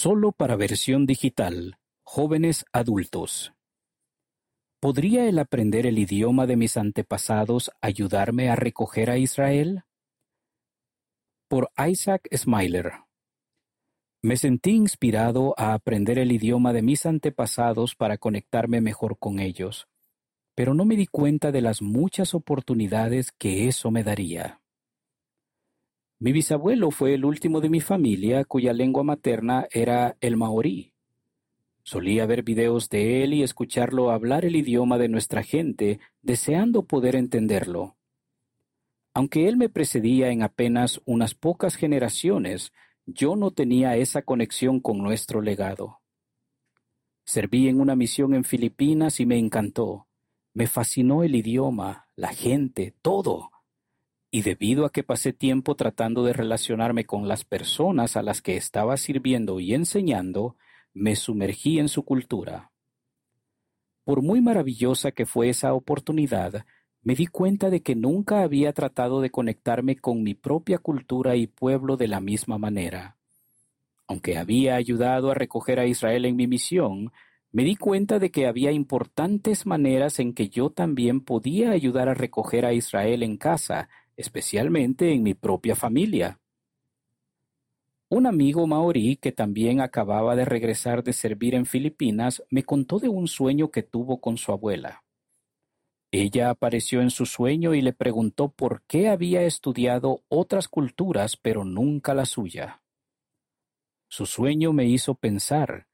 Solo para versión digital, jóvenes adultos. ¿Podría el aprender el idioma de mis antepasados ayudarme a recoger a Israel? Por Isaac Smiler. Me sentí inspirado a aprender el idioma de mis antepasados para conectarme mejor con ellos, pero no me di cuenta de las muchas oportunidades que eso me daría. Mi bisabuelo fue el último de mi familia cuya lengua materna era el maorí. Solía ver videos de él y escucharlo hablar el idioma de nuestra gente, deseando poder entenderlo. Aunque él me precedía en apenas unas pocas generaciones, yo no tenía esa conexión con nuestro legado. Serví en una misión en Filipinas y me encantó. Me fascinó el idioma, la gente, todo y debido a que pasé tiempo tratando de relacionarme con las personas a las que estaba sirviendo y enseñando, me sumergí en su cultura. Por muy maravillosa que fue esa oportunidad, me di cuenta de que nunca había tratado de conectarme con mi propia cultura y pueblo de la misma manera. Aunque había ayudado a recoger a Israel en mi misión, me di cuenta de que había importantes maneras en que yo también podía ayudar a recoger a Israel en casa, especialmente en mi propia familia. Un amigo maorí que también acababa de regresar de servir en Filipinas me contó de un sueño que tuvo con su abuela. Ella apareció en su sueño y le preguntó por qué había estudiado otras culturas pero nunca la suya. Su sueño me hizo pensar.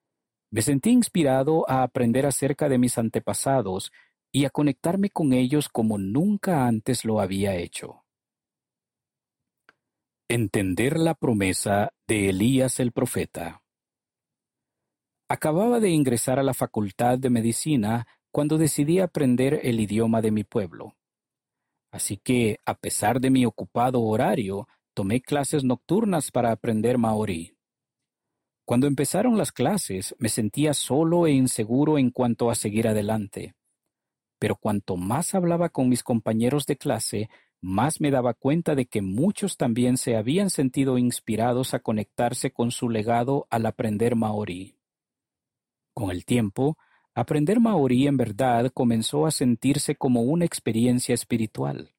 Me sentí inspirado a aprender acerca de mis antepasados y a conectarme con ellos como nunca antes lo había hecho. Entender la promesa de Elías el profeta. Acababa de ingresar a la Facultad de Medicina cuando decidí aprender el idioma de mi pueblo. Así que, a pesar de mi ocupado horario, tomé clases nocturnas para aprender maorí. Cuando empezaron las clases, me sentía solo e inseguro en cuanto a seguir adelante. Pero cuanto más hablaba con mis compañeros de clase, más me daba cuenta de que muchos también se habían sentido inspirados a conectarse con su legado al aprender maorí. Con el tiempo, aprender maorí en verdad comenzó a sentirse como una experiencia espiritual.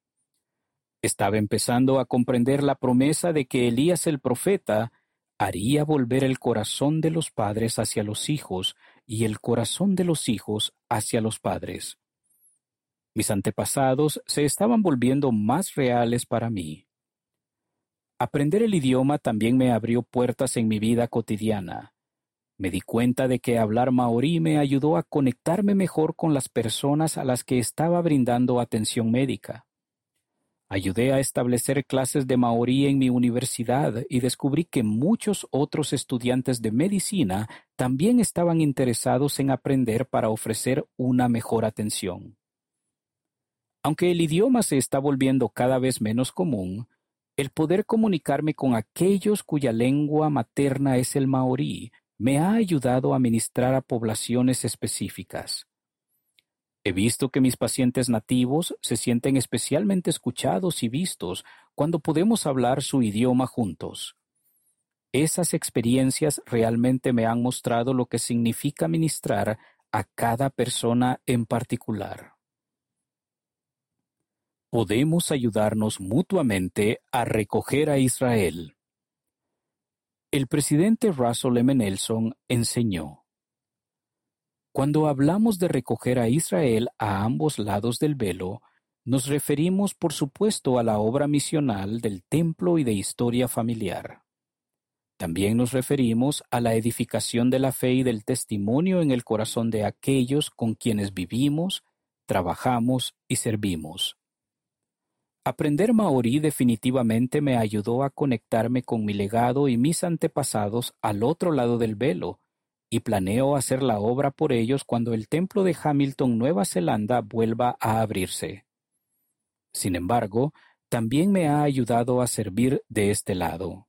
Estaba empezando a comprender la promesa de que Elías el profeta haría volver el corazón de los padres hacia los hijos y el corazón de los hijos hacia los padres. Mis antepasados se estaban volviendo más reales para mí. Aprender el idioma también me abrió puertas en mi vida cotidiana. Me di cuenta de que hablar maorí me ayudó a conectarme mejor con las personas a las que estaba brindando atención médica. Ayudé a establecer clases de maorí en mi universidad y descubrí que muchos otros estudiantes de medicina también estaban interesados en aprender para ofrecer una mejor atención. Aunque el idioma se está volviendo cada vez menos común, el poder comunicarme con aquellos cuya lengua materna es el maorí me ha ayudado a ministrar a poblaciones específicas. He visto que mis pacientes nativos se sienten especialmente escuchados y vistos cuando podemos hablar su idioma juntos. Esas experiencias realmente me han mostrado lo que significa ministrar a cada persona en particular podemos ayudarnos mutuamente a recoger a Israel. El presidente Russell M. Nelson enseñó, Cuando hablamos de recoger a Israel a ambos lados del velo, nos referimos por supuesto a la obra misional del templo y de historia familiar. También nos referimos a la edificación de la fe y del testimonio en el corazón de aquellos con quienes vivimos, trabajamos y servimos. Aprender maorí definitivamente me ayudó a conectarme con mi legado y mis antepasados al otro lado del velo, y planeo hacer la obra por ellos cuando el templo de Hamilton, Nueva Zelanda, vuelva a abrirse. Sin embargo, también me ha ayudado a servir de este lado.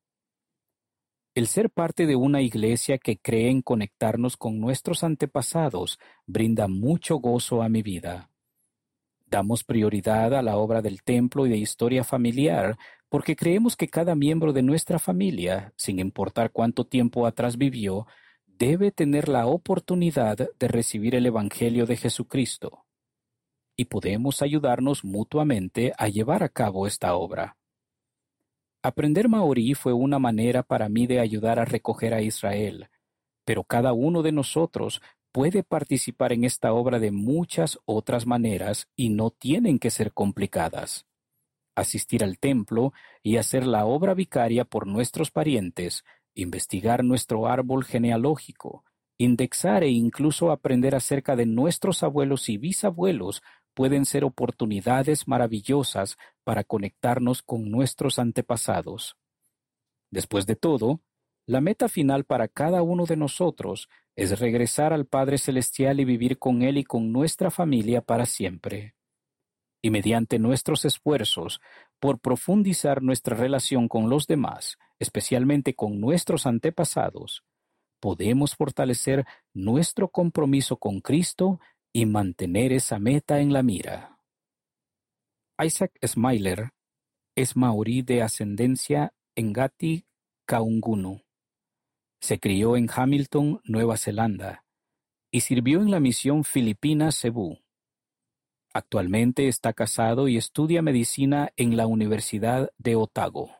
El ser parte de una iglesia que cree en conectarnos con nuestros antepasados brinda mucho gozo a mi vida. Damos prioridad a la obra del templo y de historia familiar porque creemos que cada miembro de nuestra familia, sin importar cuánto tiempo atrás vivió, debe tener la oportunidad de recibir el Evangelio de Jesucristo. Y podemos ayudarnos mutuamente a llevar a cabo esta obra. Aprender maorí fue una manera para mí de ayudar a recoger a Israel, pero cada uno de nosotros puede participar en esta obra de muchas otras maneras y no tienen que ser complicadas. Asistir al templo y hacer la obra vicaria por nuestros parientes investigar nuestro árbol genealógico, indexar e incluso aprender acerca de nuestros abuelos y bisabuelos pueden ser oportunidades maravillosas para conectarnos con nuestros antepasados. Después de todo, la meta final para cada uno de nosotros es regresar al Padre Celestial y vivir con Él y con nuestra familia para siempre. Y mediante nuestros esfuerzos por profundizar nuestra relación con los demás, especialmente con nuestros antepasados, podemos fortalecer nuestro compromiso con Cristo y mantener esa meta en la mira. Isaac Smiler es maorí de ascendencia Ngati Kaungunu. Se crió en Hamilton, Nueva Zelanda, y sirvió en la misión filipina Cebu. Actualmente está casado y estudia medicina en la Universidad de Otago.